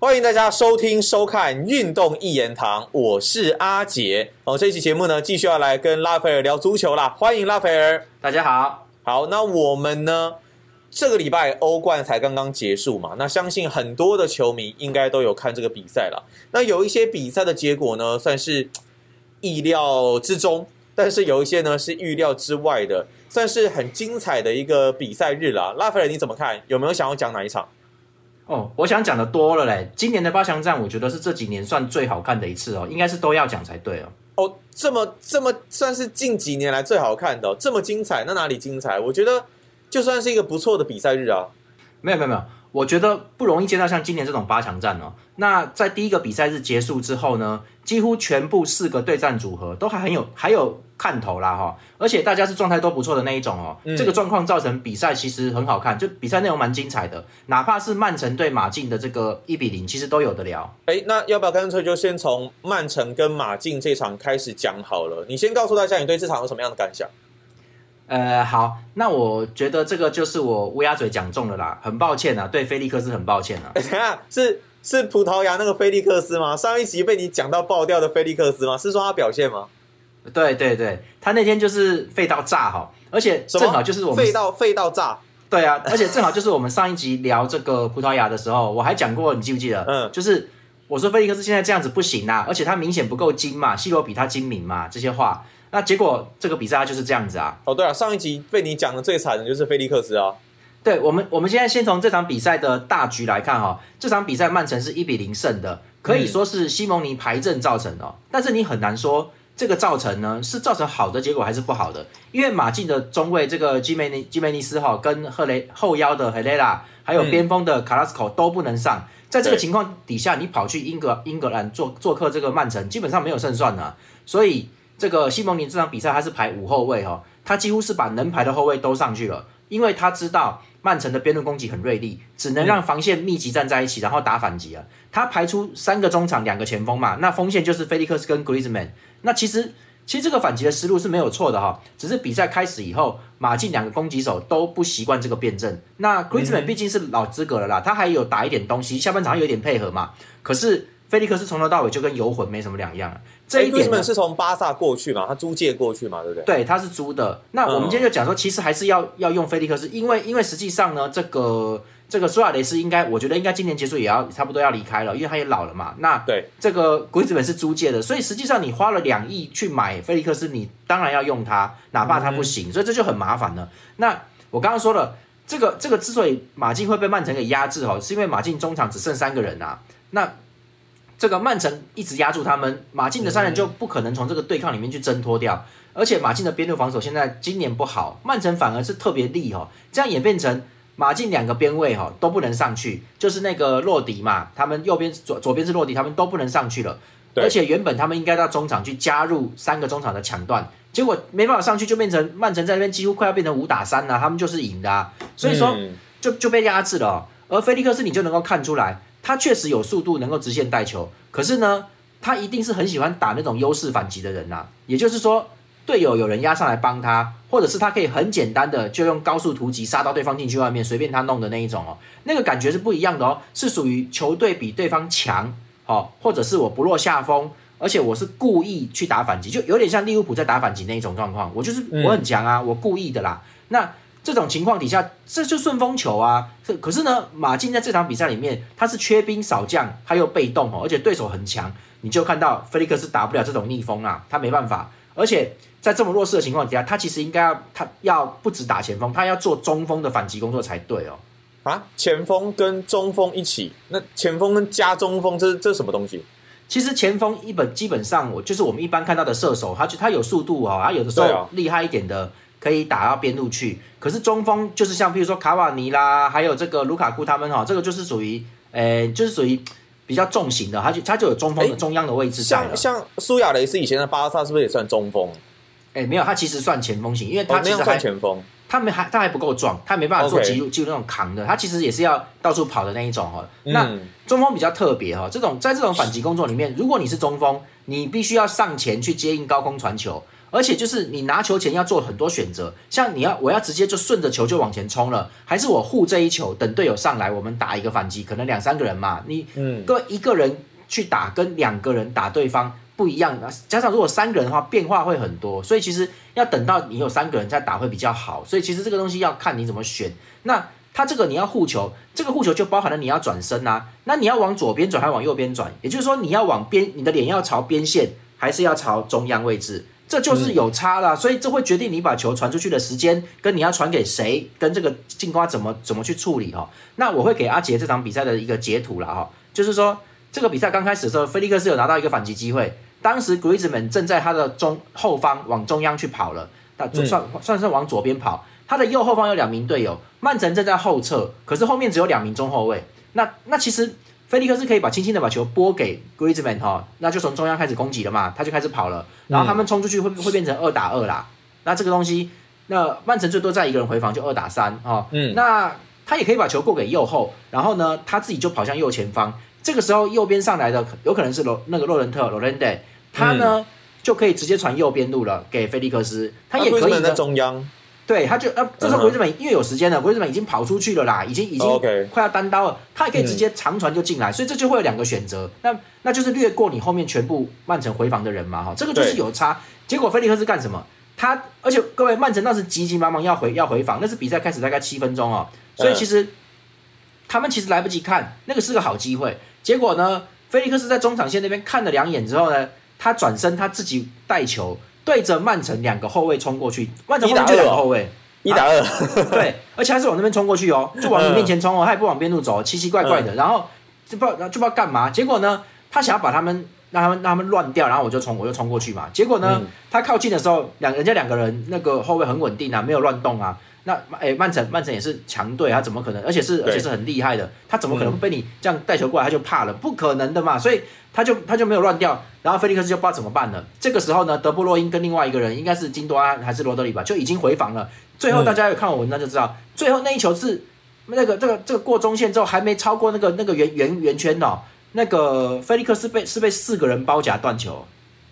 欢迎大家收听收看《运动一言堂》，我是阿杰。哦，这期节目呢，继续要来跟拉斐尔聊足球啦。欢迎拉斐尔，大家好。好，那我们呢，这个礼拜欧冠才刚刚结束嘛，那相信很多的球迷应该都有看这个比赛了。那有一些比赛的结果呢，算是意料之中，但是有一些呢是预料之外的，算是很精彩的一个比赛日啦。拉斐尔你怎么看？有没有想要讲哪一场？哦，我想讲的多了嘞。今年的八强战，我觉得是这几年算最好看的一次哦，应该是都要讲才对哦。哦，这么这么算是近几年来最好看的，这么精彩，那哪里精彩？我觉得就算是一个不错的比赛日啊。没有没有没有，我觉得不容易见到像今年这种八强战哦。那在第一个比赛日结束之后呢，几乎全部四个对战组合都还很有还有。看头啦哈，而且大家是状态都不错的那一种哦。这个状况造成比赛其实很好看，就比赛内容蛮精彩的。哪怕是曼城对马竞的这个一比零，其实都有的聊。哎，那要不要干脆就先从曼城跟马竞这场开始讲好了？你先告诉大家你对这场有什么样的感想？呃，好，那我觉得这个就是我乌鸦嘴讲中了啦，很抱歉啊，对菲利克斯很抱歉啊。等 下是是葡萄牙那个菲利克斯吗？上一集被你讲到爆掉的菲利克斯吗？是说他表现吗？对对对，他那天就是废到炸哈，而且正好就是我们废到废到炸。对啊，而且正好就是我们上一集聊这个葡萄牙的时候，我还讲过，你记不记得？嗯，就是我说菲利克斯现在这样子不行啊，而且他明显不够精嘛，西罗比他精明嘛，这些话。那结果这个比赛就是这样子啊。哦，对啊，上一集被你讲的最惨的就是菲利克斯啊。对我们，我们现在先从这场比赛的大局来看哈，这场比赛曼城是一比零胜的，可以说是西蒙尼排阵造成的，但是你很难说。这个造成呢，是造成好的结果还是不好的？因为马竞的中卫这个基梅尼基梅尼斯哈，跟赫雷后腰的赫雷拉，还有边锋的卡拉斯科都不能上。在这个情况底下，你跑去英格英格兰做做客这个曼城，基本上没有胜算的。所以这个西蒙尼这场比赛他是排五后卫哦，他几乎是把能排的后卫都上去了，因为他知道。曼城的边路攻击很锐利，只能让防线密集站在一起，然后打反击啊。他排出三个中场，两个前锋嘛，那锋线就是菲利克斯跟格里兹曼。那其实其实这个反击的思路是没有错的哈，只是比赛开始以后，马竞两个攻击手都不习惯这个辩证。那格里兹曼毕竟是老资格了啦，他还有打一点东西，下半场有点配合嘛。可是。菲利克斯从头到尾就跟游魂没什么两样啊。这一点是从巴萨过去嘛，他租借过去嘛，对不对？对，他是租的。那我们今天就讲说，其实还是要要用菲利克斯，因为因为实际上呢，这个这个苏亚雷斯应该，我觉得应该今年结束也要差不多要离开了，因为他也老了嘛。那对这个鬼子本是租借的，所以实际上你花了两亿去买菲利克斯，你当然要用他，哪怕他不行，所以这就很麻烦了。那我刚刚说了，这个这个之所以马竞会被曼城给压制哦，是因为马竞中场只剩三个人啊。那这个曼城一直压住他们，马竞的三人就不可能从这个对抗里面去挣脱掉。而且马竞的边路防守现在今年不好，曼城反而是特别利哦。这样演变成马竞两个边位哈都不能上去，就是那个洛迪嘛，他们右边左左边是洛迪，他们都不能上去了。而且原本他们应该到中场去加入三个中场的抢断，结果没办法上去，就变成曼城在那边几乎快要变成五打三了，他们就是赢的啊。所以说就就被压制了。而菲利克斯你就能够看出来。他确实有速度，能够直线带球，可是呢，他一定是很喜欢打那种优势反击的人呐。也就是说，队友有人压上来帮他，或者是他可以很简单的就用高速突击杀到对方禁区外面，随便他弄的那一种哦。那个感觉是不一样的哦，是属于球队比对方强，哦，或者是我不落下风，而且我是故意去打反击，就有点像利物浦在打反击那一种状况。我就是我很强啊，我故意的啦。那。这种情况底下，这就顺风球啊！可可是呢，马竞在这场比赛里面，他是缺兵少将，他又被动哦，而且对手很强，你就看到菲利克斯打不了这种逆风啊，他没办法。而且在这么弱势的情况底下，他其实应该要他要不止打前锋，他要做中锋的反击工作才对哦。啊，前锋跟中锋一起，那前锋跟加中锋，这这什么东西？其实前锋一本基本上我就是我们一般看到的射手，他就他有速度哦，他有的时候厉害一点的。可以打到边路去，可是中锋就是像比如说卡瓦尼啦，还有这个卢卡库他们哈，这个就是属于，诶，就是属于比较重型的，他就他就有中锋的中央的位置像像苏亚雷斯以前的巴萨是不是也算中锋？哎，没有，他其实算前锋型，因为他其实算前锋，他没还他还不够壮，他没办法做肌肉肌肉那种扛的，他其实也是要到处跑的那一种哈。那中锋比较特别哈，这种在这种反击工作里面，如果你是中锋，你必须要上前去接应高空传球。而且就是你拿球前要做很多选择，像你要我要直接就顺着球就往前冲了，还是我护这一球等队友上来，我们打一个反击，可能两三个人嘛，你嗯，各一个人去打跟两个人打对方不一样，加上如果三个人的话，变化会很多，所以其实要等到你有三个人再打会比较好，所以其实这个东西要看你怎么选。那它这个你要护球，这个护球就包含了你要转身啊，那你要往左边转还是往右边转？也就是说你要往边，你的脸要朝边线，还是要朝中央位置？这就是有差啦，所以这会决定你把球传出去的时间，跟你要传给谁，跟这个进攻怎么怎么去处理哈。那我会给阿杰这场比赛的一个截图了哈，就是说这个比赛刚开始的时候，菲利克斯有拿到一个反击机会，当时 Griezmann 正在他的中后方往中央去跑了，那就算算是往左边跑，他的右后方有两名队友，曼城正在后撤，可是后面只有两名中后卫，那那其实。菲利克斯可以把轻轻的把球拨给 Griezmann 哈，那就从中央开始攻击了嘛，他就开始跑了，然后他们冲出去会会变成二打二啦。那这个东西，那曼城最多再一个人回防就二打三哦。嗯那他也可以把球过给右后，然后呢，他自己就跑向右前方。这个时候右边上来的有可能是罗那个洛伦特 Lorente，他呢、就可以直接传右边路了给菲利克斯，他也可以在呢。中央，对，他就呃，这时候嗯哼。国际本因为有时间了，国际本已经跑出去了啦，已经已经快要单刀了，他也可以直接长传就进来，所以这就会有两个选择，那那就是略过你后面全部曼城回防的人嘛，哈，这个就是有差。结果菲利克斯干什么？他而且各位曼城当时急急忙忙要回要回防，那是比赛开始大概七分钟哦，所以嗯。其实、他们其实来不及看，那个是个好机会。结果呢，菲利克斯在中场线那边看了两眼之后呢，他转身他自己带球对着曼城两个后卫冲过去，曼城后面就一打二哦两个后卫。一打二，对，而且还是往那边冲过去哦，就往你面前冲哦，他也不往边路走，奇奇怪怪的，然后就不知道就不知道干嘛。结果呢，他想要把他们让他们让他们乱掉，然后我就冲我就冲过去嘛。结果呢，嗯他靠近的时候，两人家两个人那个后卫很稳定啊，没有乱动啊。那哎，曼城曼城也是强队，他怎么可能？而且是而且是很厉害的，他怎么可能被你这样带球过来他就怕了？不可能的嘛，所以他就他就没有乱掉。然后菲利克斯就不知道怎么办了。这个时候呢，德布洛因跟另外一个人应该是金多安还是罗德里吧，就已经回防了。最后嗯大家有看我文章就知道，最后那一球是那个这个这个过中线之后还没超过那个那个圆圆圆圈哦，那个菲利克斯被是被四个人包夹断球，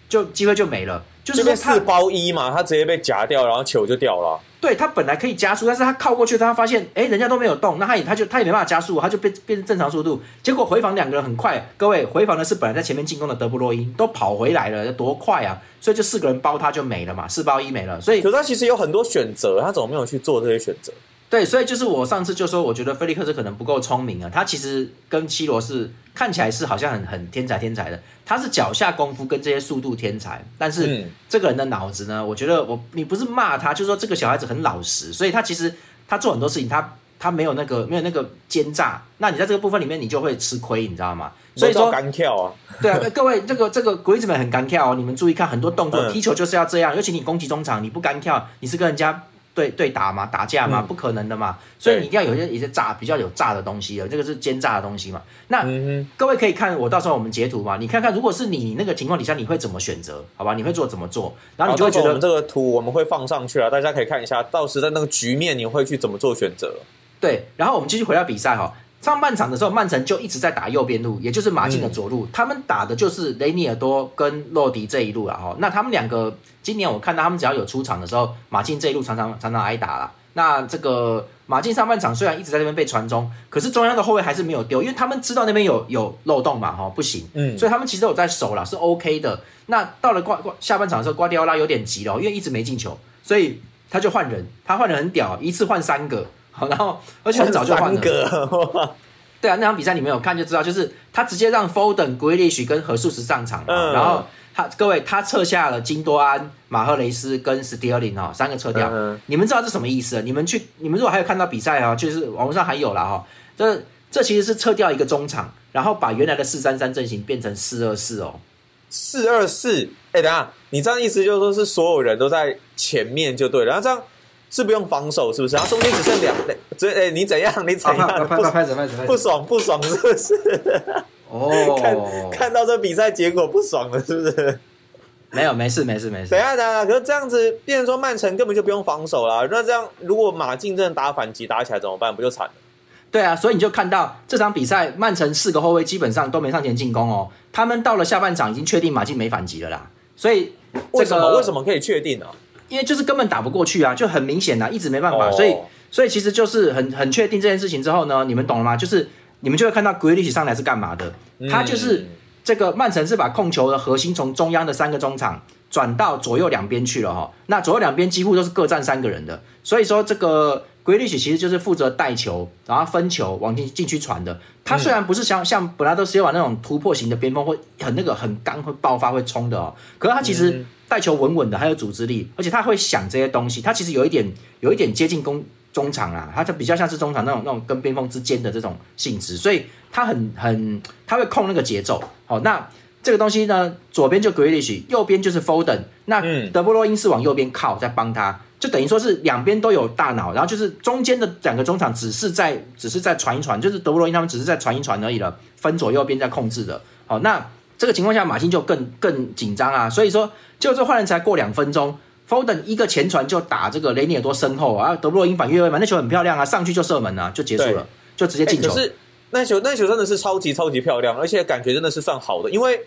就机会就没了。就是说他四包一嘛，他直接被夹掉，然后球就掉了。对他本来可以加速，但是他靠过去，他发现哎人家都没有动，那他也他就他也没办法加速，他就变变成正常速度。结果回防两个人很快，各位回防的是本来在前面进攻的德布洛因都跑回来了，多快啊！所以就四个人包他就没了嘛，四包一没了，所以可是他其实有很多选择，他怎么没有去做这些选择？对，所以就是我上次就说，我觉得菲利克斯可能不够聪明啊。他其实跟七罗是看起来是好像很很天才天才的，他是脚下功夫跟这些速度天才，但是嗯这个人的脑子呢，我觉得我你不是骂他，就是说这个小孩子很老实，所以他其实他做很多事情，他他没有那个没有那个奸诈，那你在这个部分里面你就会吃亏，你知道吗？所以说干跳啊，对啊，各位，这个这个 Griezmann 很干跳哦，你们注意看，很多动作嗯踢球就是要这样，尤其你攻击中场，你不干跳，你是跟人家对对打嘛，打架嘛，嗯不可能的嘛，所以你一定要有一些一些炸比较有炸的东西的，这个是奸诈的东西嘛。那嗯各位可以看我到时候我们截图嘛，你看看如果是你那个情况底下，你会怎么选择？好吧，你会做怎么做？然哼，后你就会觉得这个图我们会放上去啊，大家可以看一下，到时在那个局面你会去怎么做选择。对，然后我们继续回到比赛哈、上半场的时候，曼城就一直在打右边路，也就是马竞的左路。他们打的就是雷尼尔多跟洛迪这一路了哈。那他们两个今年我看到他们只要有出场的时候，马竞这一路常常常常挨打了。那这个马竞上半场虽然一直在这边被传中，可是中央的后卫还是没有丢，因为他们知道那边有有漏洞嘛哈，不行。嗯，所以他们其实有在守啦，是 OK 的。那到了瓜瓜下半场的时候，瓜迪奥拉有点急了，因为一直没进球，所以他就换人，他换人很屌，一次换三个，好，然后而且很早就换三了。对啊，那场比赛你们有看就知道，就是他直接让 Foden、Grealish 跟何素石上场然后他各位他撤下了金多安、马赫雷斯跟斯蒂尔林哦三个撤掉。嗯你们知道这什么意思？你们去，你们如果还有看到比赛啊，就是网络上还有啦哈，这这其实是撤掉一个中场，然后把原来的四三三阵型变成四二四哦。四二四，哎，等下，你这样意思就是说是所有人都在前面就对了，然后这样是不用防守是？不是？然后中间只剩两，这哎你怎样？你怎样？不拍子拍子不爽不爽是不是？哦，看看到这比赛结果不爽了是？不是？没有，没事没事没事等。下等下，可是？这样子，变成说曼城根本就不用防守啦。那这样如果马竞真的打反击打起来怎么办？不就惨了？对啊，所以你就看到这场比赛，曼城四个后卫基本上都没上前进攻哦。他们到了下半场已经确定马竞没反击了啦。所以为什么？为什么？么可以确定呢？因为就是根本打不过去啊，就很明显啊，一直没办法，哦所以所以其实就是很很确定这件事情之后呢，你们懂了吗？就是你们就会看到 g r e e l i s h 上来是干嘛的，他就是嗯这个曼城是把控球的核心从中央的三个中场转到左右两边去了哈。那左右两边几乎都是各站三个人的，所以说这个 e e l i 其实就是负责带球，然后分球往进禁区传的。他虽然不是像像本拉多西瓦那种突破型的边锋，会很那个很刚会爆发会冲的哦，可是他其实带球稳稳的，还有组织力，而且他会想这些东西，他其实有一点有一点接近攻中场啊，他就比较像是中场那种那种跟边锋之间的这种性质，所以他很很他会控那个节奏。好，那这个东西呢，左边就 Grealish，右边就是 Foden，那嗯德布罗因是往右边靠，在帮他，就等于说是两边都有大脑，然后就是中间的两个中场只是在只是在传一传，就是德布罗因他们只是在传一传而已了，分左右边在控制的。好，那这个情况下马竞就更更紧张啊，所以说就这换人才过两分钟。Foden 一个前传就打这个雷尼尔多身后啊，德布罗因反越位嘛，那球很漂亮啊，上去就射门啊，就结束了，就直接进球。欸可是那球那球真的是超级超级漂亮，而且感觉真的是算好的，因为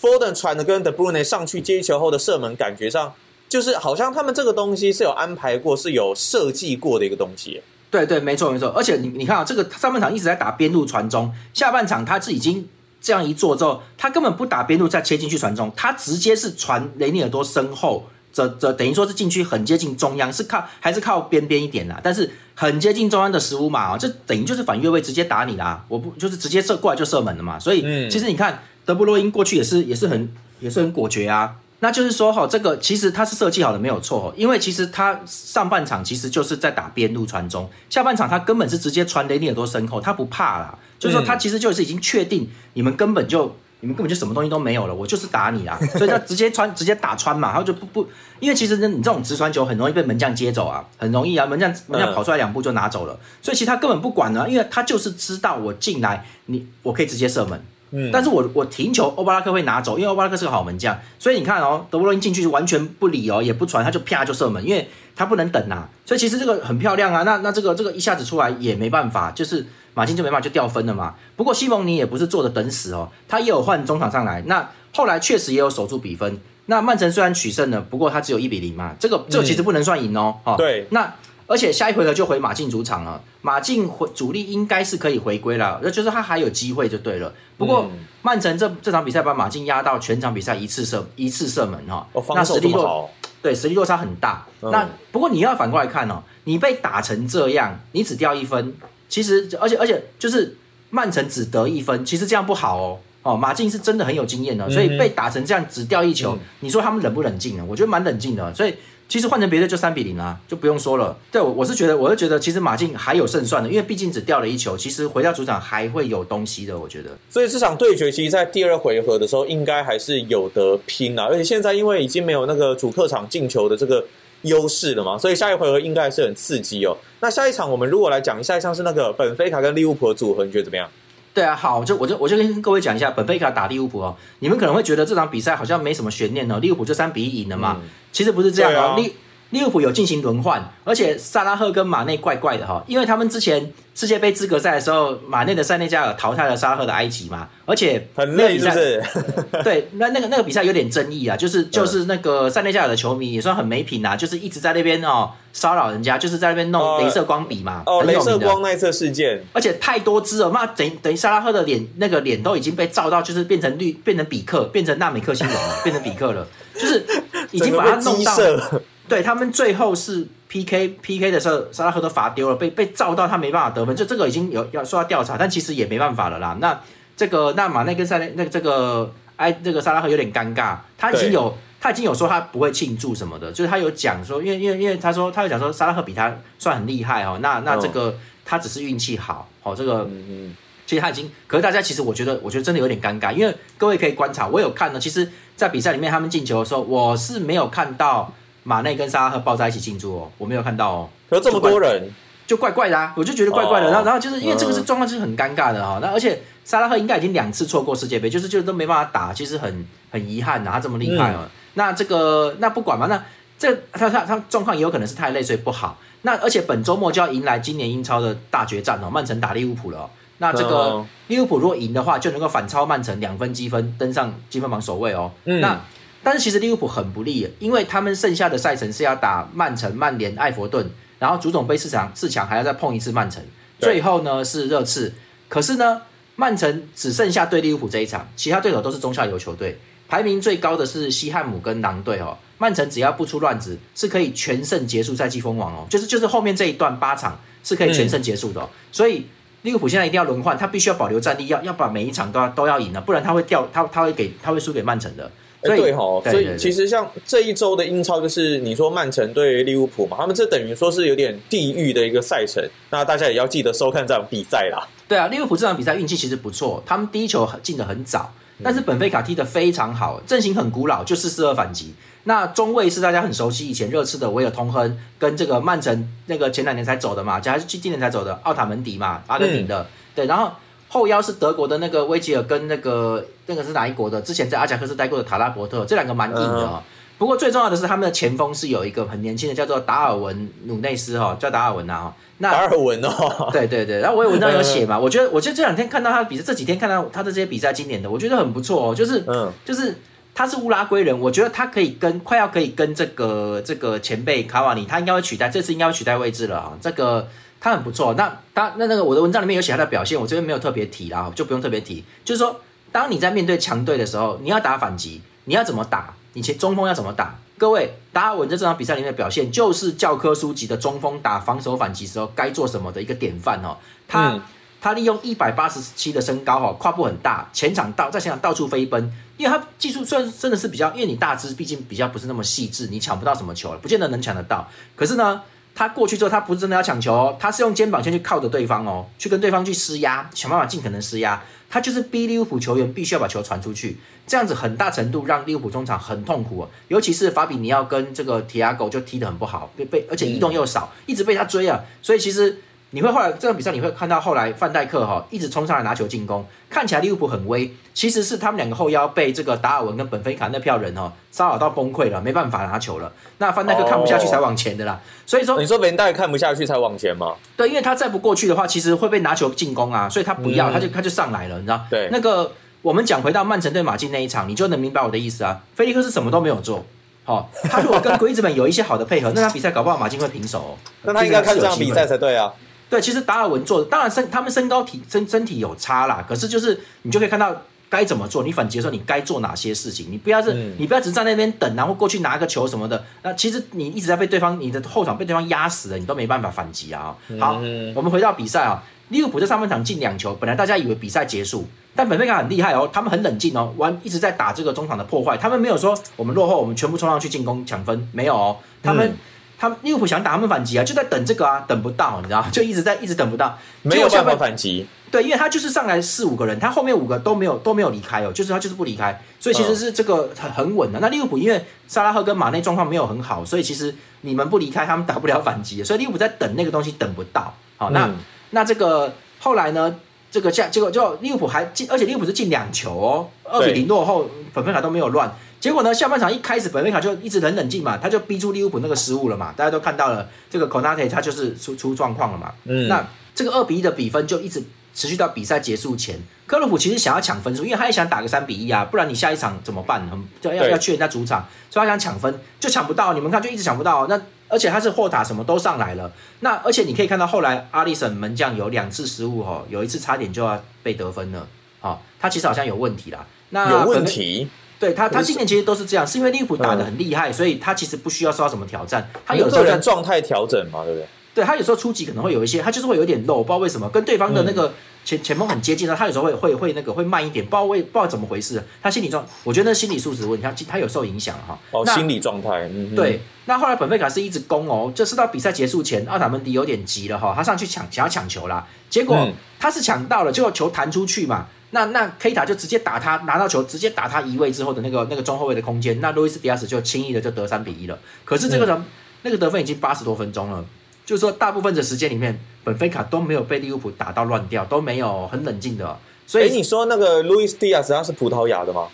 Foden 传的跟 De Bruyne 上去接球后的射门，感觉上就是好像他们这个东西是有安排过、是有设计过的一个东西。对对，没错没错。而且你你看啊，这个上半场一直在打边路传中，下半场他是已经这样一做之后，他根本不打边路再切进去传中，他直接是传雷尼尔多身后，这这等于说是禁区很接近中央，是靠还是靠边边一点啦，但是很接近中央的十五码哦，这等于就是反越位直接打你啦，我不就是直接射过来就射门了嘛，所以、嗯其实你看德布罗因过去也是也是很也是很果决啊。那就是说哈，这个其实他是设计好的没有错，因为其实他上半场其实就是在打边路传中，下半场他根本是直接传雷尼尔多身后，他不怕啦，就是说他其实就是已经确定你们根本就你们根本就什么东西都没有了，我就是打你啊，所以他直接穿直接打穿嘛，然后就不不，因为其实呢你这种直传球很容易被门将接走啊，很容易啊，门将门将跑出来两步就拿走了，所以其实他根本不管呢，因为他就是知道我进来你我可以直接射门。嗯，但是我我停球，欧巴拉克会拿走，因为欧巴拉克是个好门将，所以你看哦，德布罗因进去完全不理哦，也不传，他就啪就射门，因为他不能等啊，所以其实这个很漂亮啊，那那这个这个一下子出来也没办法，就是马竞就没办法就掉分了嘛。不过西蒙尼也不是坐着等死哦，他也有换中场上来，那后来确实也有守住比分。那曼城虽然取胜了，不过他只有一比零嘛，这个这个其实不能算赢哦，哦，对，那而且下一回合就回马竞主场了，马竞回主力应该是可以回归了，那就是他还有机会就对了。不过、嗯曼城这这场比赛把马竞压到全场比赛一次射一次射门哈，哦，那实力落这么好，对实力落差很大。嗯那不过你要反过来看哦，你被打成这样，你只掉一分，其实而且而且就是曼城只得一分，其实这样不好哦。哦，马竞是真的很有经验的，所以被打成这样只掉一球，嗯你说他们冷不冷静呢？我觉得蛮冷静的，所以其实换成别的就三比零啊，就不用说了。对我我是觉得，我是觉得其实马竞还有胜算的，因为毕竟只掉了一球，其实回到主场还会有东西的，我觉得。所以这场对决其实，在第二回合的时候，应该还是有得拼啊。而且现在因为已经没有那个主客场进球的这个优势了嘛，所以下一回合应该还是很刺激哦。那下一场我们如果来讲一下，像是那个本菲卡跟利物浦的组合，你觉得怎么样？对啊，好，就我就我就跟各位讲一下，本菲卡打利物浦哦，你们可能会觉得这场比赛好像没什么悬念哦，利物浦就三比一赢了嘛，嗯其实不是这样哦，利啊利利物浦有进行轮换，而且萨拉赫跟马内怪怪的哈、因为他们之前世界杯资格赛的时候，马内的塞内加尔淘汰了萨拉赫的埃及嘛，而且很累是不是？对，那那个那个比赛有点争议啊，就是就是那个塞内加尔的球迷也算很没品啊，就是一直在那边哦骚扰人家，就是在那边弄哦镭射光笔嘛，哦，镭射。光那一次事件，而且太多只了，那等于等于萨拉赫的脸那个脸都已经被照到，就是变成绿，变成比克，变成纳美克星人了，变成比克了，就是已经把它弄到。射。对他们最后是 PK PK 的时候，萨拉赫都罚丢了，被被照到他没办法得分，就这个已经有要说要调查，但其实也没办法了啦。那这个那马内跟塞内那个这个哎这个萨拉赫有点尴尬，他已经有他已经有说他不会庆祝什么的，就是他有讲说，因为因为因为他说他有讲说萨拉赫比他算很厉害哦，那那这个、他只是运气好哦，这个嗯嗯，其实他已经，可是大家其实我觉得，我觉得真的有点尴尬，因为各位可以观察，我有看呢。其实，在比赛里面他们进球的时候，我是没有看到马内跟萨拉赫抱在一起庆祝哦，我没有看到哦，可是这么多人，就怪怪的啊，我就觉得怪怪的。哦然后，然后就是因为这个是嗯状况，就是很尴尬的哈、那而且萨拉赫应该已经两次错过世界杯，就是就是都没办法打，其实很很遗憾呐、他这么厉害哦。那这个那不管嘛，那这他他他状况也有可能是太累，所以不好。那而且本周末就要迎来今年英超的大决战哦，曼城打利物浦了哦、那这个嗯利物浦如果赢的话，就能够反超曼城两分积分，登上积分榜首位哦。嗯那但是其实利物浦很不利，因为他们剩下的赛程是要打曼城、曼联、埃弗顿，然后足总杯四强四强还要再碰一次曼城，最后呢是热刺。可是呢，曼城只剩下对利物浦这一场，其他对手都是中下游球队，排名最高的是西汉姆跟狼队哦。曼城只要不出乱子，是可以全胜结束赛季封王哦，就是就是后面这一段八场是可以全胜结束的，哦。所以利物浦现在一定要轮换，他必须要保留战力，要要把每一场都要都要赢了，不然他会掉，他他会给他会输给曼城的。对哈，所以其实像这一周的英超，就是你说曼城对利物浦嘛，他们这等于说是有点地狱的一个赛程，那大家也要记得收看这场比赛啦。对啊，利物浦这场比赛运气其实不错，他们第一球进的很早，但是本菲卡踢的非常好，阵型很古老，就是四二反击。那中卫是大家很熟悉，以前热刺的维尔通亨，跟这个曼城那个前两年才走的嘛，加还是今年才走的奥塔门迪嘛，阿根廷的。对，然后后腰是德国的那个威吉尔跟那个那个是哪一国的？之前在阿贾克斯待过的塔拉伯特，这两个蛮硬的。不过最重要的是他们的前锋是有一个很年轻的，叫做达尔文努内斯哈，叫达尔文呐。那达尔文哦，对对对，然后我有文章有写嘛，我觉得我觉得这两天看到他的比赛，这几天看到他的这些比赛，今年的我觉得很不错哦，就是嗯，就是。他是乌拉圭人，我觉得他可以跟快要可以跟这个这个前辈卡瓦尼，他应该会取代，这次应该会取代位置了啊。这个他很不错。那他那那个我的文章里面有写他的表现，我这边没有特别提啦，就不用特别提。就是说，当你在面对强队的时候，你要打反击，你要怎么打？你前中锋要怎么打？各位，达尔文在这场比赛里面的表现，就是教科书级的中锋打防守反击时候该做什么的一个典范哦。他他利用一百八十七的身高哈，跨步很大，前场到在前场到处飞奔。因为他技术算真的是比较，因为你大只，毕竟比较不是那么细致，你抢不到什么球了，不见得能抢得到。可是呢，他过去之后，他不是真的要抢球，他是用肩膀先去靠着对方哦，去跟对方去施压，想办法尽可能施压。他就是逼利物浦球员必须要把球传出去，这样子很大程度让利物浦中场很痛苦，尤其是法比尼奥跟这个提亚狗就踢得很不好，被被而且移动又少，一直被他追啊，所以其实。你会后来这场比赛，你会看到后来范戴克哈一直冲上来拿球进攻，看起来利物浦很威，其实是他们两个后腰被这个达尔文跟本菲卡那票人哦骚扰到崩溃了，没办法拿球了。那范戴克看不下去才往前的啦。所以说，你说本戴克看不下去才往前吗？对，因为他再不过去的话，其实会被拿球进攻啊，所以他不要，他就他就上来了，你知道？对。那个我们讲回到曼城对马竞那一场，你就能明白我的意思啊。菲利克是什么都没有做，好，他如果跟格伊兹本有一些好的配合，那他比赛搞不好马竞会平手。那他应该看这场比赛才对啊。对，其实达尔文做的，当然身他们身高体身身体有差啦，可是就是你就可以看到该怎么做，你反击的时候你该做哪些事情，你不要是，你不要只站那边等，然后过去拿个球什么的，那其实你一直在被对方你的后场被对方压死了，你都没办法反击啊。好，我们回到比赛啊，利物浦在上半场进两球，本来大家以为比赛结束，但本菲卡很厉害哦，他们很冷静哦，玩一直在打这个中场的破坏，他们没有说我们落后，我们全部冲上去进攻抢分，没有哦，他们。他们利物浦想打他们反击啊，就在等这个啊，等不到，你知道 就一直在一直等不到，没有办法反击。对，因为他就是上来四五个人，他后面五个都没有都没有离开哦，就是他就是不离开，所以其实是这个很很稳的。那利物浦因为萨拉赫跟马内状况没有很好，所以其实你们不离开，他们打不了反击，所以利物浦在等那个东西等不到。好，那那这个后来呢？这个下结果就利物浦还进，而且利物浦是进两球哦，二比零落后，本菲卡都没有乱。结果呢，下半场一开始本菲卡就一直很冷静嘛，他就逼出利物浦那个失误了嘛，大家都看到了，这个 Konate 他就是出出状况了嘛。嗯，那这个二比一的比分就一直持续到比赛结束前，克洛普其实想要抢分数，因为他也想打个三比一啊，不然你下一场怎么办？很要要要去人家主场，所以他想抢分就抢不到，你们看就一直抢不到那。而且他是霍塔什么都上来了，那而且你可以看到后来阿里森门将有两次失误哈，有一次差点就要被得分了，好，他其实好像有问题啦。那有问题？对他，他今年其实都是这样，是因为利物浦打的很厉害，所以他其实不需要受到什么挑战。他有个人状态调整嘛，对不对？对他有时候初级可能会有一些，他就是会有点漏，不知道为什么跟对方的那个。前前锋很接近的，他有时候会会会那个会慢一点，不知道为不知道怎么回事。他心理状，我觉得那心理素质问题，他他有受影响哈。哦，心理状态。对，那后来本菲卡是一直攻哦，就是到比赛结束前，奥塔门迪有点急了哈，他上去抢想要抢球啦，结果他是抢到了，结果球弹出去嘛，那那 K 塔就直接打他，拿到球直接打他移位之后的那个那个中后卫的空间，那路易斯迪亚斯就轻易的就得三比一了。可是这个人那个得分已经八十多分钟了。就是说，大部分的时间里面，本菲卡都没有被利物浦打到乱掉，都没有很冷静的。所以你说那个路易斯·迪亚斯他是葡萄牙的吗？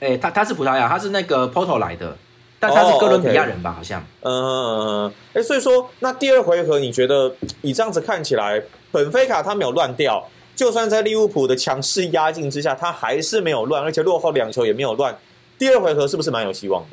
哎，他他是葡萄牙，他是那个 Porto 来的，但他是哥伦比亚人吧？好像。嗯，哎，所以说那第二回合，你觉得以这样子看起来，本菲卡他没有乱掉，就算在利物浦的强势压境之下，他还是没有乱，而且落后两球也没有乱。第二回合是不是蛮有希望的？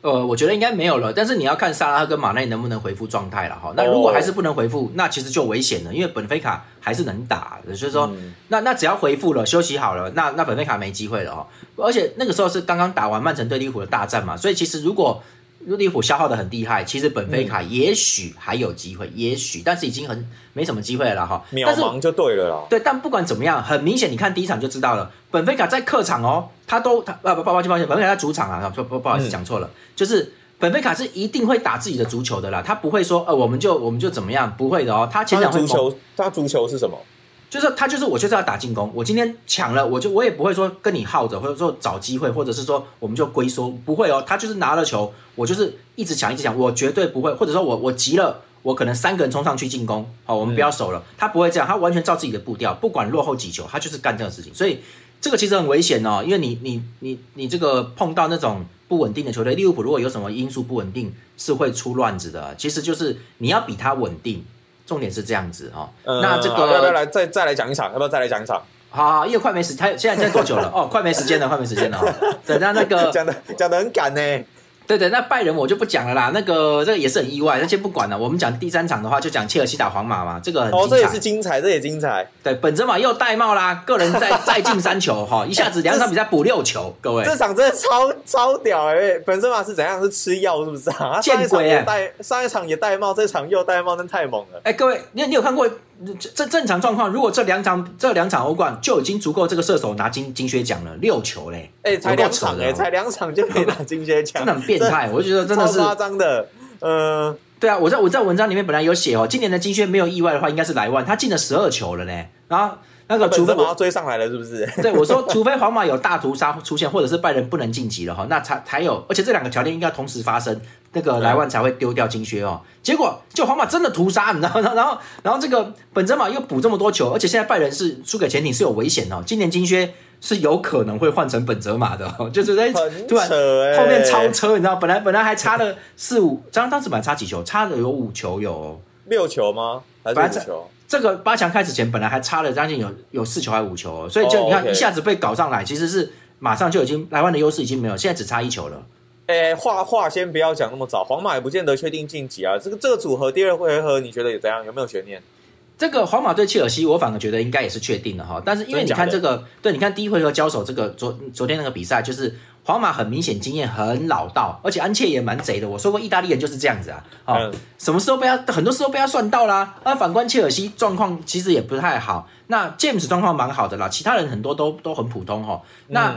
呃，我觉得应该没有了，但是你要看萨拉赫跟马内能不能恢复状态了哈。那如果还是不能恢复，那其实就危险了，因为本菲卡还是能打的，就是说，那那只要恢复了，休息好了，那那本菲卡没机会了哈。而且那个时候是刚刚打完曼城对利物浦的大战嘛，所以其实如果利物浦消耗的很厉害，其实本菲卡也许还有机会，也许，但是已经很没什么机会了哈。渺茫就对了啦。对，但不管怎么样，很明显，你看第一场就知道了，本菲卡在客场哦，他都他啊不抱歉抱歉，本菲卡在主场啊，不不不好意思讲错了，就是本菲卡是一定会打自己的足球的啦，他不会说呃我们就我们就怎么样，不会的哦，他前场足球，他足球是什么？就是他就是我就是要打进攻，我今天抢了，我就我也不会说跟你耗着，或者说找机会，或者是说我们就龟缩，不会哦，他就是拿了球，我就是一直抢一直抢，我绝对不会，或者说我我急了，我可能三个人冲上去进攻，好，我们不要守了，他不会这样，他完全照自己的步调，不管落后几球，他就是干这个事情，所以这个其实很危险哦，因为你你你你这个碰到那种不稳定的球队，利物浦如果有什么因素不稳定，是会出乱子的，其实就是你要比他稳定。重点是这样子哈，那这个要不要来再再来讲一场？要不要再来讲一场？好，因为快没时，他现在现在多久了？哦，快没时间了，快没时间了。等下那个 讲的讲的很赶呢。对对，那拜仁我就不讲了啦。那个这个也是很意外，那先不管了。我们讲第三场的话，就讲切尔西打皇马嘛。这个哦，这也是精彩，这也精彩。对，本泽马又戴帽啦，个人再再 进三球哈，一下子两场比赛补六球，各位。这场真的超超屌哎！本泽马是怎样？是吃药是不是啊？见鬼啊！戴上一场也戴帽，这场又戴帽，那太猛了。哎，各位，你你有看过？这正常状况，如果这两场这两场欧冠就已经足够这个射手拿金金靴奖了，六球嘞，哎，才两场哎，才两场就可以拿金靴奖，真的很变态，我觉得真的是夸张的，嗯，对啊，我在我在文章里面本来有写哦，今年的金靴没有意外的话，应该是莱万，他进了十二球了呢，然后。那个，除非我要追上来了，是不是？对，我说，除非皇马有大屠杀出现，或者是拜仁不能晋级了哈，那才才有，而且这两个条件应该同时发生，那个莱万才会丢掉金靴哦。结果就皇马真的屠杀，你知道吗？然后，然后这个本泽马又补这么多球，而且现在拜仁是输给潜艇是有危险哦。今年金靴是有可能会换成本泽马的，就是在突然后面超车，你知道？本来本来还差了四五，张当时本来差几球？差的有五球，有六球吗？还是五球？这个八强开始前，本来还差了将近有有四球还五球，所以就你看一下子被搞上来，其实是马上就已经莱万的优势已经没有，现在只差一球了。哎，话话先不要讲那么早，皇马也不见得确定晋级啊。这个这个组合第二回合你觉得有怎样？有没有悬念？这个皇马对切尔西，我反而觉得应该也是确定的哈。但是因为你看这个，对，你看第一回合交手这个昨昨天那个比赛就是。皇马很明显经验很老道，而且安切也蛮贼的。我说过，意大利人就是这样子啊，哦，什么时候被他很多时候被他算到啦。那反观切尔西状况其实也不太好，那 James 状况蛮好的啦，其他人很多都都很普通哈。那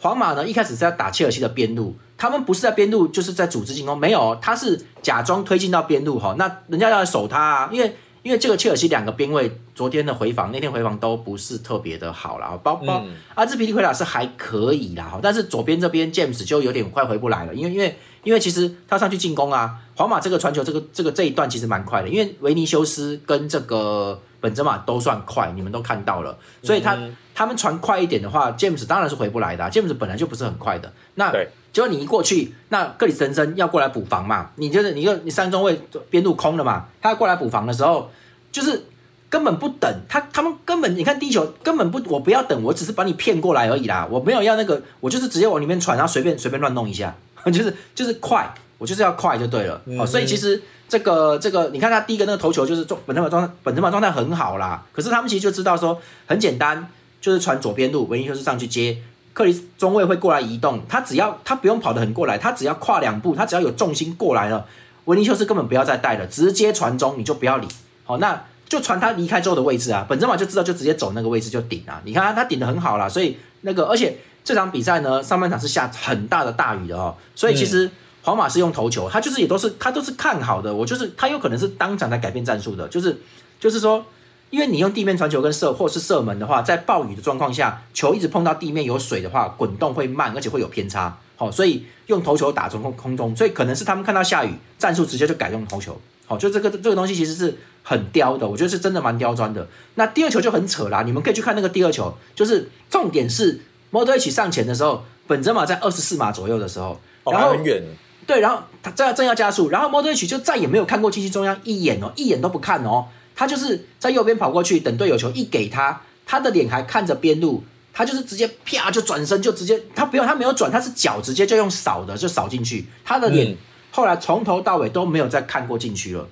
皇马呢，一开始是在打切尔西的边路，他们不是在边路就是在组织进攻，没有，他是假装推进到边路哈。那人家要守他啊，因为。因为这个切尔西两个边位昨天的回防，那天回防都不是特别的好了，包包阿兹皮利奎拉是还可以啦，但是左边这边 James 就有点快回不来了，因为因为因为其实他上去进攻啊，皇马这个传球这个这个这一段其实蛮快的，因为维尼修斯跟这个本泽马都算快，你们都看到了，所以他他们传快一点的话，James 当然是回不来的，James 本来就不是很快的，那。结果你一过去，那克里斯滕森要过来补防嘛？你就是你个你三中卫边路空了嘛？他要过来补防的时候，就是根本不等他，他们根本你看地球根本不，我不要等，我只是把你骗过来而已啦，我没有要那个，我就是直接往里面传，然后随便随便乱弄一下，就是就是快，我就是要快就对了。哦，所以其实这个这个，你看他第一个那个头球就是本泽马状本泽马状态很好啦，可是他们其实就知道说很简单，就是传左边路，唯一就是上去接。克里斯中卫会过来移动，他只要他不用跑得很过来，他只要跨两步，他只要有重心过来了，维尼修斯根本不要再带了，直接传中你就不要理，好，那就传他离开之后的位置啊，本泽马就知道就直接走那个位置就顶啊，你看他顶的很好啦，所以那个而且这场比赛呢上半场是下很大的大雨的哦，所以其实皇马是用头球，他就是也都是他都是看好的，我就是他有可能是当场来改变战术的，就是就是说。因为你用地面传球跟射，或是射门的话，在暴雨的状况下，球一直碰到地面有水的话，滚动会慢，而且会有偏差。好，所以用头球打从空空中，所以可能是他们看到下雨，战术直接就改用头球。好，就这个这个东西其实是很刁的，我觉得是真的蛮刁钻的。那第二球就很扯啦，你们可以去看那个第二球，就是重点是摩托一起上前的时候，本泽马在二十四码左右的时候，然后很远，对，然后他正正要加速，然后摩托一起就再也没有看过禁区中央一眼哦，一眼都不看哦。他就是在右边跑过去，等队友球一给他，他的脸还看着边路，他就是直接啪就转身就直接，他不用他没有转，他是脚直接就用扫的就扫进去，他的脸嗯后来从头到尾都没有再看过禁区了。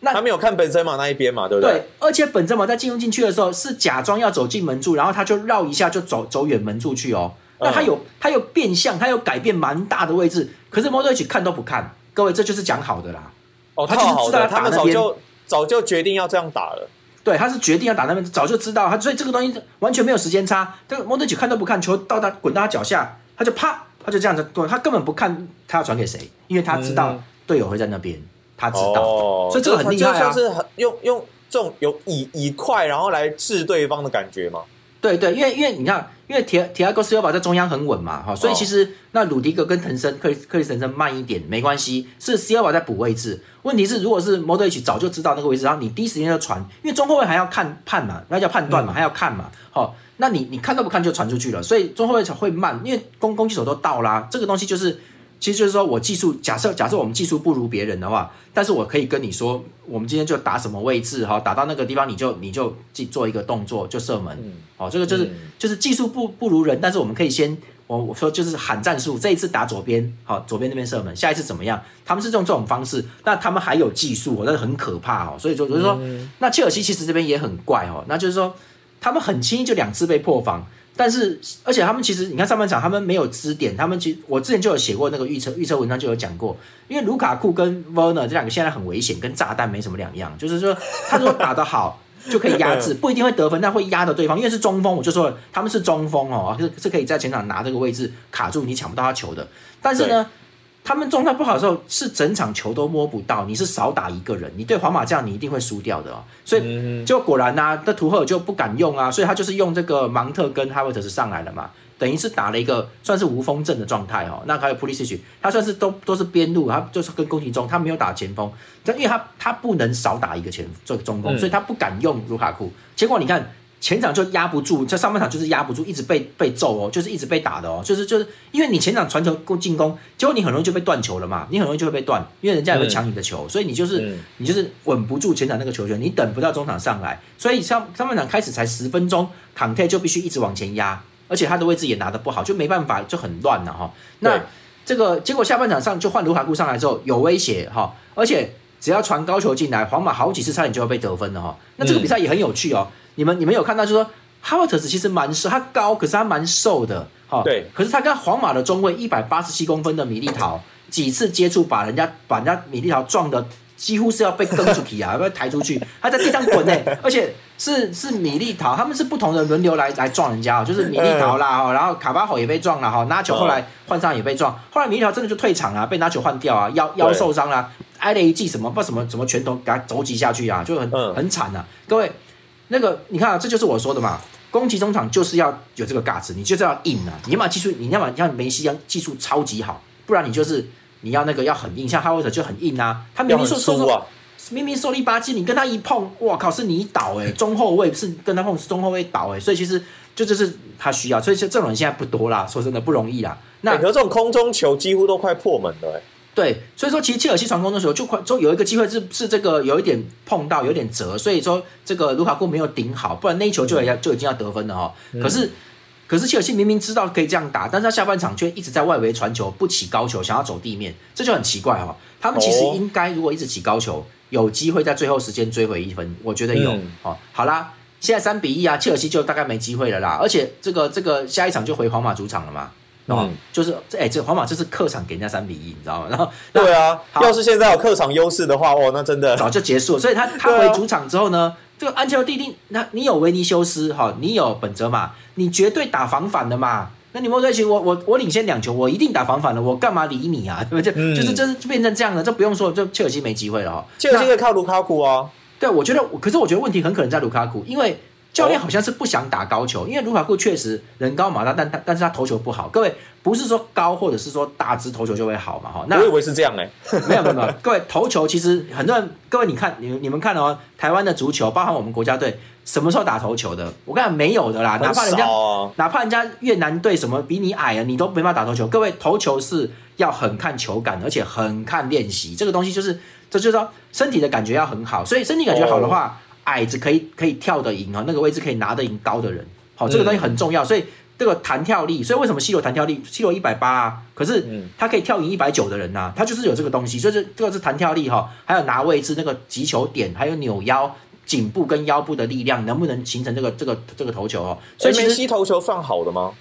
那他没有看本泽马那一边嘛，对不对？对，而且本泽马在进入进去的时候是假装要走进门柱，然后他就绕一下就走走远门柱去哦。那他有他有变相，他有改变蛮大的位置，可是摩托一起看都不看，各位这就是讲好的啦。哦，他就是知道他早就早就决定要这样打了。对，他是决定要打那边，早就知道他，所以这个东西完全没有时间差。这个摩托一起看都不看，球到他滚到他脚下，他就啪，他就这样子滚，他根本不看他要传给谁，因为他知道嗯队友会在那边，他知道。哦，所以这个很厉害啊就算是很用用这种有以以快然后来治对方的感觉嘛。对对，因为因为你看，因为铁铁阿哥斯尤堡在中央很稳嘛，哈，所以其实那鲁迪格跟滕森克里克里斯滕森慢一点没关系，是斯尤堡在补位置。问题是，如果是摩德一起早就知道那个位置，然后你第一时间就传，因为中后卫还要看判嘛，那叫判断嘛，还要看嘛，好，那你你看都不看就传出去了，所以中后卫才会慢，因为攻攻击手都到啦，这个东西就是。其实就是说我技术，假设假设我们技术不如别人的话，但是我可以跟你说，我们今天就打什么位置哈，打到那个地方你就你就去做一个动作就射门，嗯哦，这个就是、嗯就是技术不不如人，但是我们可以先我我说就是喊战术，这一次打左边，好、左边那边射门，下一次怎么样？他们是用这种方式，那他们还有技术，那很可怕哦。所以就就是说，那切尔西其实这边也很怪哦，那就是说他们很轻易就两次被破防。但是，而且他们其实，你看上半场他们没有支点，他们其实我之前就有写过那个预测预测文章就有讲过，因为卢卡库跟 Werner 这两个现在很危险，跟炸弹没什么两样，就是说他如果打得好。就可以压制，不一定会得分，但会压着对方，因为是中锋，我就说了，他们是中锋哦，是是可以在前场拿这个位置卡住你抢不到他球的。但是呢，他们状态不好的时候，是整场球都摸不到，你是少打一个人，你对皇马这样，你一定会输掉的哦。所以嗯就果然呐、那图赫尔就不敢用啊，所以他就是用这个芒特跟哈维特斯上来了嘛，等于是打了一个算是无锋阵的状态哦。那还有普利西奇，他算是都都是边路，他就是跟攻击中，他没有打前锋，但因为他他不能少打一个前这个中锋，嗯所以他不敢用卢卡库。结果你看前场就压不住，在上半场就是压不住，一直被被揍哦，就是一直被打的哦，就是就是因为你前场传球攻进攻，结果你很容易就被断球了嘛，你很容易就会被断，因为人家也会抢你的球，所以你就是、嗯你就是稳不住前场那个球权，你等不到中场上来，所以上上半场开始才十分钟，坎特就必须一直往前压，而且他的位置也拿得不好，就没办法，就很乱了哈。那这个结果下半场上就换卢卡库上来之后有威胁哈，而且只要传高球进来，皇马好几次差点就要被得分了哈。那这个比赛也很有趣哦，你们你们有看到就是说哈维特斯其实蛮瘦，他高可是他蛮瘦的哈，对。可是他跟皇马的中卫一百八十七公分的米利陶几次接触，把人家把人家米利陶撞的几乎是要被蹬出去啊，要被抬出去，他在地上滚呢、而且是是米利陶，他们是不同的轮流来来撞人家哦，就是米利陶啦哈，然后卡巴吼也被撞了哈，拿球后来换上也被撞，后来米利陶真的就退场了，被拿球换掉啊，腰腰受伤了，挨了一记什么不什么什么拳头给他肘击下去啊，就很嗯。很惨啊，各位。那个你看啊，这就是我说的嘛，攻击中场就是要有这个价值，你就是要硬啊，你要么技术，你要么像梅西一样技术超级好，不然你就是你要那个要很硬，像哈维特就很硬啊，他明明说说明明瘦力巴基，你跟他一碰，哇靠，是你倒哎、中后卫是跟他碰是中后卫倒哎、所以其实就就是他需要，所以这这种人现在不多啦，说真的不容易啦。那欸可是这种空中球几乎都快破门了、欸，对，所以说其实切尔西传攻的时候就快就有一个机会是是这个有一点碰到有点折，所以说这个卢卡库没有顶好，不然那一球就要就已经要得分了哈、可是可是切尔西明明知道可以这样打，但是他下半场却一直在外围传球，不起高球，想要走地面，这就很奇怪哈、他们其实哦应该如果一直起高球，有机会在最后时间追回一分，我觉得有。嗯。哦，好啦，现在三比一啊，切尔西就大概没机会了啦，而且这个这个下一场就回皇马主场了嘛。哦，嗯就是这哎、这皇马这是客场给人家三比一，你知道吗？然后 对啊，要是现在有客场优势的话，哦，那真的早就结束了。所以他 他回主场之后呢，这个安切洛蒂定，那你有维尼修斯哈，你有本泽马，你绝对打防反的嘛。那你莫德奇，我我我领先两球，我一定打防反的，我干嘛理你啊？对不对？就、嗯就是就是就变成这样了，这不用说，就切尔西没机会了哈。切尔西那可以靠卢卡库啊，对，我觉得，可是我觉得问题很可能在卢卡库，因为教练好像是不想打高球，因为卢卡库确实人高马大，但但但是他投球不好。各位不是说高或者是说大只投球就会好嘛？哈，那我以为是这样 哎、没有没有没有，各位投球其实很多人，各位你看你你们看哦，台湾的足球，包含我们国家队，什么时候打投球的？我跟你讲没有的啦，哪怕人家哪怕人家越南队什么比你矮啊，你都没办法打投球。各位投球是要很看球感，而且很看练习，这个东西就是这就是说身体的感觉要很好，所以身体感觉好的话，矮子可以可以跳得赢啊，那个位置可以拿得赢高的人，好、这个东西很重要，所以。这个弹跳力，所以为什么 C 罗弹跳力？C 罗一百八啊，可是嗯他可以跳赢一百九的人呐、他就是有这个东西，所以这这个是弹跳力哈，还有拿位置那个击球点，还有扭腰、颈部跟腰部的力量，能不能形成这个这个这个头球哦？所以其实梅西投球算好的吗？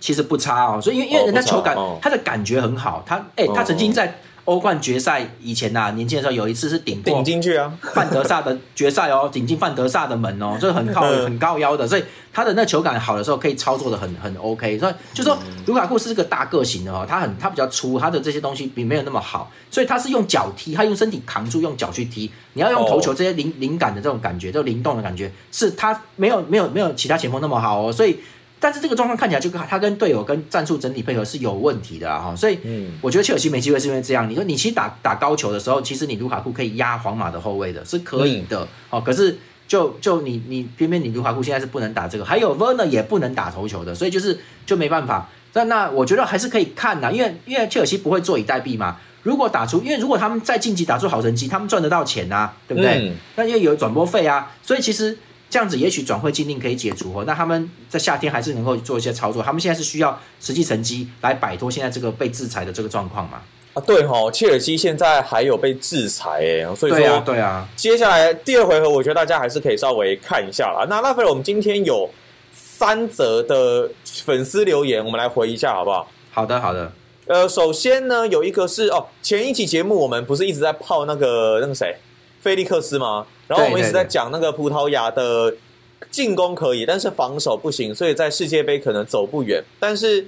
其实不差哦，所以因为因为哦人家球感，他的感觉很好，他哎、他曾经在欧冠决赛以前呐、年轻的时候有一次是顶过顶进去啊！范德萨的决赛哦，顶进范德萨的门哦，这是很靠嗯很高腰的，所以他的那球感好的时候可以操作的很很 OK，所以就说嗯卢卡库是个大个型的哦，他很他比较粗，他的这些东西比没有那么好，所以他是用脚踢，他用身体扛住，用脚去踢。你要用头球这些灵灵感的这种感觉，这种灵动的感觉，是他没有没有没有其他前锋那么好哦，所以。但是这个状况看起来就跟他跟队友跟战术整体配合是有问题的啊哈，所以嗯我觉得切尔西没机会是因为这样。你说你其实打打高球的时候，其实你卢卡库可以压皇马的后卫的，是可以的。哦，可是就就你你偏偏你卢卡库现在是不能打这个，还有 Werner 也不能打头球的，所以就是就没办法。那那我觉得还是可以看呐，因为因为切尔西不会坐以待毙嘛。如果打出，因为如果他们在晋级打出好成绩，他们赚得到钱呐、对不对？嗯那因为有转播费啊，所以其实这样子也许转会禁令可以解除哦。那他们在夏天还是能够做一些操作，他们现在是需要实际成绩来摆脱现在这个被制裁的这个状况嘛？啊，对哈、切尔西现在还有被制裁哎，所以对啊，说对啊，接下来第二回合，我觉得大家还是可以稍微看一下啦。那拉斐尔，我们今天有三则的粉丝留言，我们来回一下好不好？好的，好的，呃，首先呢，有一个是哦，前一期节目我们不是一直在泡那个那个谁，菲利克斯吗？然后我们一直在讲那个葡萄牙的进攻可以，但是防守不行，所以在世界杯可能走不远。但是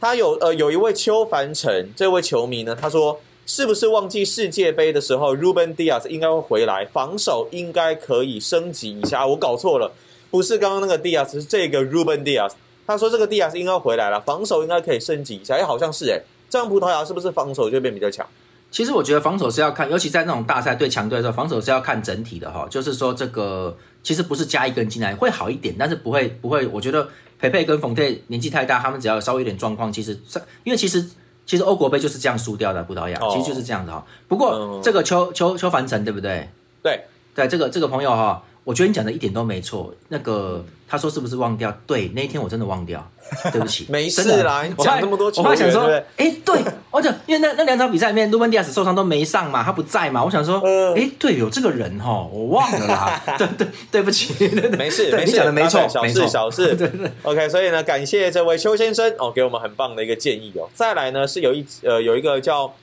他有呃有一位邱凡成这位球迷呢，他说是不是忘记世界杯的时候，Ruben Diaz 应该会回来，防守应该可以升级一下？我搞错了，不是刚刚那个 Diaz，是这个 Ruben Diaz。他说这个 Diaz 应该回来了，防守应该可以升级一下。哎，好像是哎，这样葡萄牙是不是防守就变比较强？其实我觉得防守是要看，尤其在那种大赛对强队的时候，防守是要看整体的哈。就是说，这个其实不是加一个人进来会好一点，但是不会不会。我觉得培佩跟冯特年纪太大，他们只要稍微有点状况，其实因为其实其实欧国杯就是这样输掉的葡萄牙，哦其实就是这样的哈。不过、嗯这个邱邱邱凡成对不对？对，对，这个这个朋友哈，我觉得你讲的一点都没错。那个他说是不是忘掉？对，那一天我真的忘掉，对不起，没事啦讲那么多球我后来想说哎，对，而且因为那那两场比赛里面，卢本迪亚斯受伤都没上嘛，他不在嘛，我想说，嗯。哎，对，有这个人哈，我忘了啦，对对对不起，没事，没事，讲的没错，小没事小事。对对 OK，所以呢，感谢这位邱先生哦，给我们很棒的一个建议哦。再来呢，是有一呃有一个叫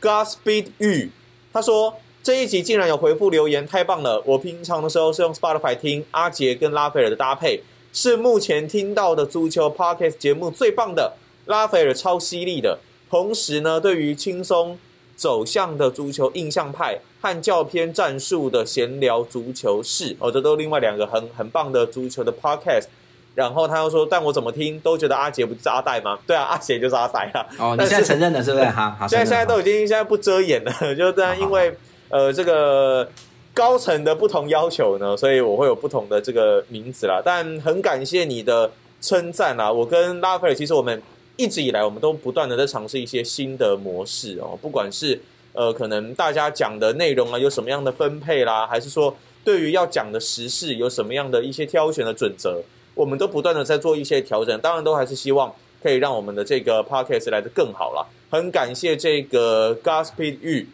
Godspeed 玉，他说这一集竟然有回复留言，太棒了！我平常的时候是用 Spotify 听阿杰跟拉斐尔的搭配，是目前听到的足球 Podcast 节目最棒的。拉斐尔超犀利的，同时呢，对于轻松走向的足球印象派和较偏战术的闲聊足球室，哦，这都另外两个很很棒的足球的 podcast。然后他又说，但我怎么听都觉得阿杰不是阿呆吗？对啊，阿杰就是阿呆啊。哦，你现在承认了是不是？哈，好，现在现在都已经现在不遮掩了，就这样因为呃这个高层的不同要求呢，所以我会有不同的这个名字啦。但很感谢你的称赞啦，我跟拉斐尔其实我们一直以来我们都不断的在尝试一些新的模式哦，不管是呃可能大家讲的内容啊有什么样的分配啦，还是说对于要讲的时事有什么样的一些挑选的准则，我们都不断的在做一些调整，当然都还是希望可以让我们的这个 podcast 来得更好啦。很感谢这个 Godspeed 玉。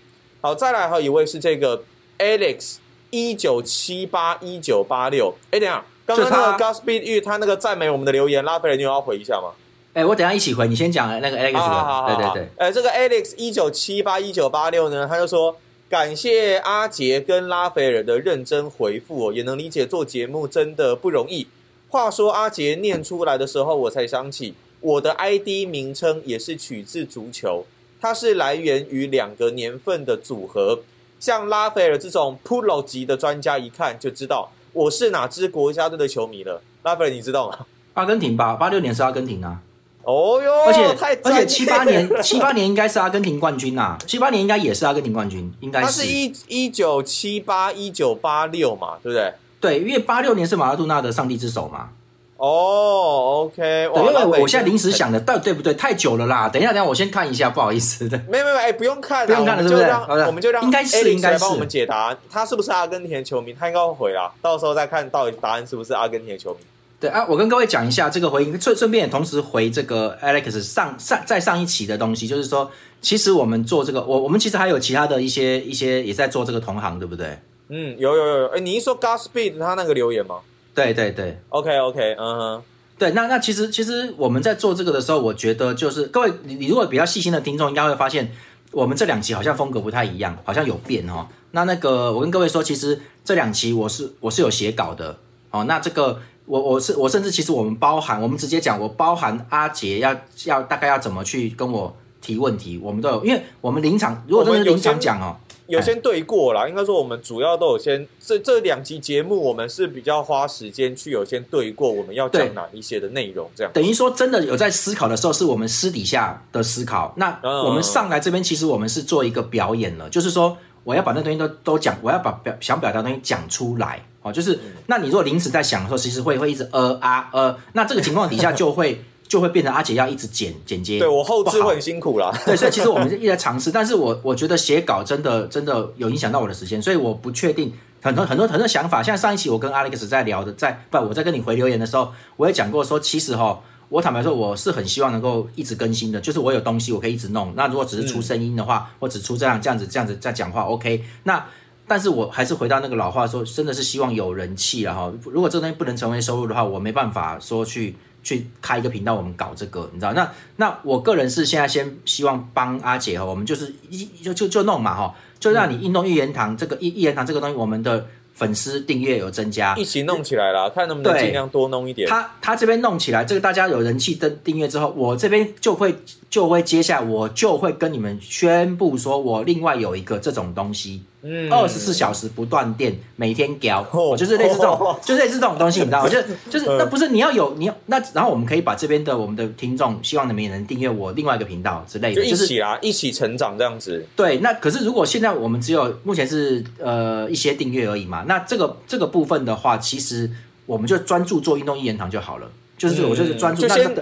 好，再来还有一位是这个 Alex 一九七八一九八六。哎，等一下，刚刚那个 Godspeed 玉他那个赞美我们的留言，拉斐尔，你有要回一下吗？哎，我等一下一起回，你先讲那个 Alex 好好好的，好，对对对，。呃，这个 Alex 一九七八一九八六呢，他就说感谢阿杰跟拉斐尔的认真回复哦，也能理解做节目真的不容易。话说阿杰念出来的时候，我才想起我的 ID 名称也是取自足球，它是来源于两个年份的组合。像拉斐尔这种 Pro 级的专家，一看就知道我是哪支国家队的球迷了。拉斐尔，你知道吗？阿根廷吧，八六年是阿根廷啊，哦哟，而且太而且七八年 七八年应该是阿根廷冠军呐，七八年应该也是阿根廷冠军，应该他是一一九七八一九八六嘛，对不对？对，因为八六年是马拉杜纳的上帝之手嘛。哦，OK，对，哇，因为我现在临时想的，到底对不对？太久了啦！等一下，等一下，我先看一下，不好意思的。没有没有，哎，不用看了，不用看了就是不是让好的我们就让应该是应该是帮我们解答，他是不是阿根廷的球迷？他应该会回啦，到时候再看到底答案是不是阿根廷的球迷。对啊，我跟各位讲一下这个回应，顺顺便也同时回这个 Alex 上上在上一期的东西，就是说，其实我们做这个，我我们其实还有其他的一些一些也在做这个同行，对不对？嗯，有有有有，哎，你一说 Godspeed 他那个留言吗？对对对，OK OK，嗯哼，对，那那其实其实我们在做这个的时候，我觉得就是各位你你如果比较细心的听众，应该会发现我们这两期好像风格不太一样，好像有变哦。那那个我跟各位说，其实这两期我是我是有写稿的哦，那这个。我我是我甚至其实我们包含我们直接讲我包含阿杰要要大概要怎么去跟我提问题，我们都有，因为我们临场如果真的临场讲哦，有先对过啦，应该说我们主要都有先这这两集节目我们是比较花时间去有先对过我们要讲哪一些的内容，这样。等于说真的有在思考的时候是我们私底下的思考，那我们上来这边其实我们是做一个表演了，就是说我要把那东西都都讲，我要把表想表达东西讲出来。哦，就是，那你如果临时在想的时候，其实会会一直呃啊呃，那这个情况底下就会就会变成阿姐要一直剪剪接，对我后置会很辛苦啦。对，所以其实我们一直在尝试，但是我我觉得写稿真的真的有影响到我的时间，所以我不确定很多很多很多想法。像上一期我跟 Alex 在聊的，在不我在跟你回留言的时候，我也讲过说，其实哈，我坦白说我是很希望能够一直更新的，就是我有东西我可以一直弄。那如果只是出声音的话，我只出这样这样子这样子在讲话，OK，那。但是我还是回到那个老话说，真的是希望有人气了哈。如果这东西不能成为收入的话，我没办法说去去开一个频道，我们搞这个，你知道？那那我个人是现在先希望帮阿姐哈，我们就是一就就就弄嘛哈，就让你运动一言堂这个一一言堂这个东西，我们的粉丝订阅有增加，一起弄起来了，看能不能尽量多弄一点。他他这边弄起来，这个大家有人气登订阅之后，我这边就会就会接下来，我就会跟你们宣布说，我另外有一个这种东西。嗯，二十四小时不断电，每天交，就是类似这种，就是类似这种东西，你知道吗？就 就是那不是你要有你要那，然后我们可以把这边的我们的听众，希望你们也能订阅我另外一个频道之类的，就一起啊，一起成长这样子。对，那可是如果现在我们只有目前是呃一些订阅而已嘛，那这个这个部分的话，其实我们就专注做运动一言堂就好了，就是我就是专注。先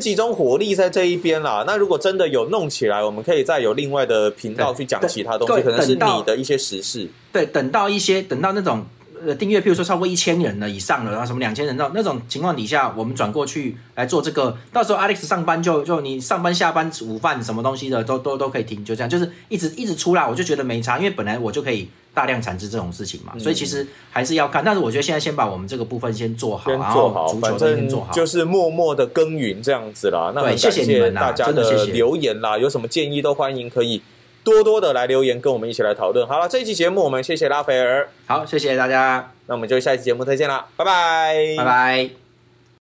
集中火力在这一边啦。那如果真的有弄起来，我们可以再有另外的频道去讲其他东西，可能是你的一些实事。对，等到一些等到那种呃订阅，譬如说超过一千人了以上了，然后什么两千人那那种情况底下，我们转过去来做这个。到时候 Alex 上班就就你上班下班午饭什么东西的都都都可以听，就这样，就是一直一直出来，我就觉得没差，因为本来我就可以。大量产值这种事情嘛，所以其实还是要看。但是我觉得现在先把我们这个部分先做好，先做好，反正就是默默的耕耘这样子啦。那谢谢大家的留言啦，有什么建议都欢迎可以多多的来留言，跟我们一起来讨论。好了，这一期节目我们谢谢拉斐尔，好，谢谢大家，那我们就下一期节目再见啦，拜拜，拜拜。